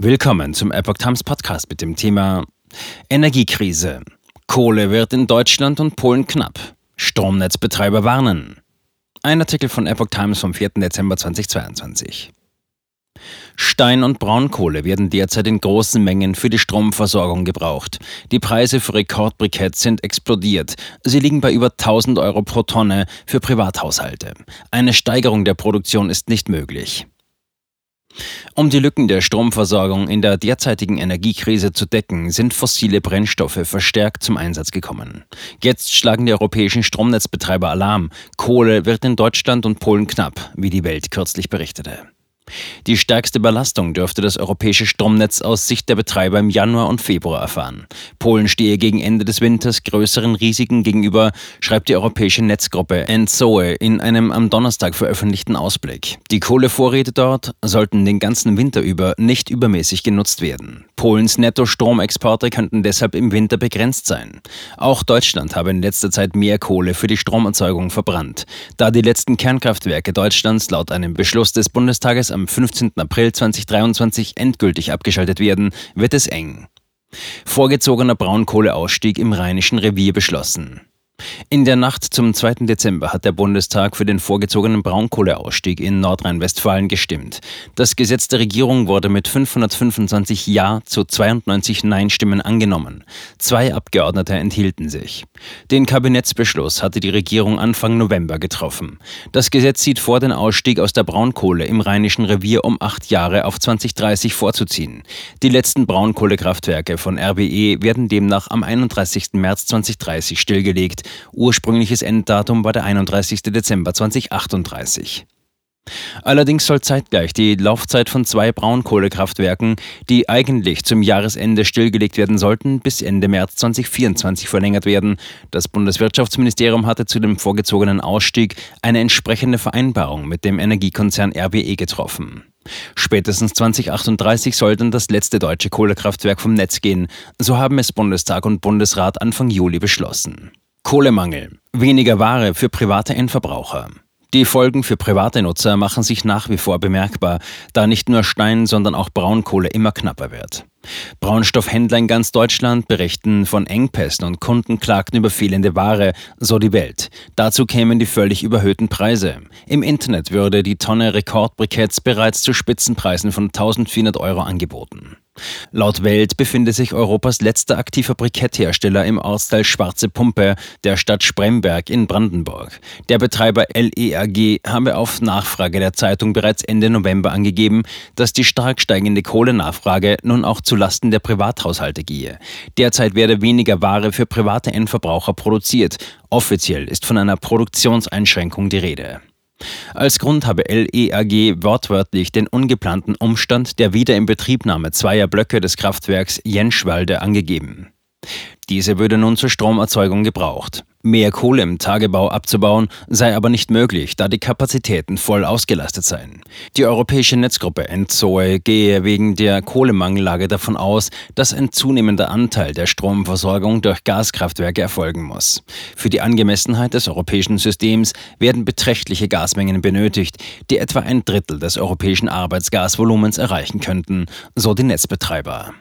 Willkommen zum Epoch Times Podcast mit dem Thema Energiekrise. Kohle wird in Deutschland und Polen knapp. Stromnetzbetreiber warnen. Ein Artikel von Epoch Times vom 4. Dezember 2022. Stein- und Braunkohle werden derzeit in großen Mengen für die Stromversorgung gebraucht. Die Preise für Rekordbriketts sind explodiert. Sie liegen bei über 1000 Euro pro Tonne für Privathaushalte. Eine Steigerung der Produktion ist nicht möglich. Um die Lücken der Stromversorgung in der derzeitigen Energiekrise zu decken, sind fossile Brennstoffe verstärkt zum Einsatz gekommen. Jetzt schlagen die europäischen Stromnetzbetreiber Alarm. Kohle wird in Deutschland und Polen knapp, wie die Welt kürzlich berichtete. Die stärkste Belastung dürfte das europäische Stromnetz aus Sicht der Betreiber im Januar und Februar erfahren. Polen stehe gegen Ende des Winters größeren Risiken gegenüber, schreibt die europäische Netzgruppe ENSOE in einem am Donnerstag veröffentlichten Ausblick. Die Kohlevorräte dort sollten den ganzen Winter über nicht übermäßig genutzt werden. Polens Netto-Stromexporte könnten deshalb im Winter begrenzt sein. Auch Deutschland habe in letzter Zeit mehr Kohle für die Stromerzeugung verbrannt. Da die letzten Kernkraftwerke Deutschlands laut einem Beschluss des Bundestages am 15. April 2023 endgültig abgeschaltet werden, wird es eng. Vorgezogener Braunkohleausstieg im Rheinischen Revier beschlossen. In der Nacht zum 2. Dezember hat der Bundestag für den vorgezogenen Braunkohleausstieg in Nordrhein-Westfalen gestimmt. Das Gesetz der Regierung wurde mit 525 Ja zu 92 Nein-Stimmen angenommen. Zwei Abgeordnete enthielten sich. Den Kabinettsbeschluss hatte die Regierung Anfang November getroffen. Das Gesetz sieht vor, den Ausstieg aus der Braunkohle im Rheinischen Revier um acht Jahre auf 2030 vorzuziehen. Die letzten Braunkohlekraftwerke von RWE werden demnach am 31. März 2030 stillgelegt. Ursprüngliches Enddatum war der 31. Dezember 2038. Allerdings soll zeitgleich die Laufzeit von zwei Braunkohlekraftwerken, die eigentlich zum Jahresende stillgelegt werden sollten, bis Ende März 2024 verlängert werden. Das Bundeswirtschaftsministerium hatte zu dem vorgezogenen Ausstieg eine entsprechende Vereinbarung mit dem Energiekonzern RWE getroffen. Spätestens 2038 soll dann das letzte deutsche Kohlekraftwerk vom Netz gehen. So haben es Bundestag und Bundesrat Anfang Juli beschlossen. Kohlemangel. Weniger Ware für private Endverbraucher. Die Folgen für private Nutzer machen sich nach wie vor bemerkbar, da nicht nur Stein, sondern auch Braunkohle immer knapper wird. Braunstoffhändler in ganz Deutschland berichten von Engpässen und Kunden klagten über fehlende Ware, so die Welt. Dazu kämen die völlig überhöhten Preise. Im Internet würde die Tonne Rekordbriketts bereits zu Spitzenpreisen von 1400 Euro angeboten. Laut Welt befindet sich Europas letzter aktiver Briketthersteller im Ortsteil Schwarze Pumpe der Stadt Spremberg in Brandenburg. Der Betreiber LEAG habe auf Nachfrage der Zeitung bereits Ende November angegeben, dass die stark steigende Kohlenachfrage nun auch zulasten der Privathaushalte gehe. Derzeit werde weniger Ware für private Endverbraucher produziert. Offiziell ist von einer Produktionseinschränkung die Rede. Als Grund habe LEAG wortwörtlich den ungeplanten Umstand der Wiederinbetriebnahme zweier Blöcke des Kraftwerks Jenschwalde angegeben. Diese würde nun zur Stromerzeugung gebraucht. Mehr Kohle im Tagebau abzubauen sei aber nicht möglich, da die Kapazitäten voll ausgelastet seien. Die europäische Netzgruppe Enzoe gehe wegen der Kohlemangellage davon aus, dass ein zunehmender Anteil der Stromversorgung durch Gaskraftwerke erfolgen muss. Für die Angemessenheit des europäischen Systems werden beträchtliche Gasmengen benötigt, die etwa ein Drittel des europäischen Arbeitsgasvolumens erreichen könnten, so die Netzbetreiber.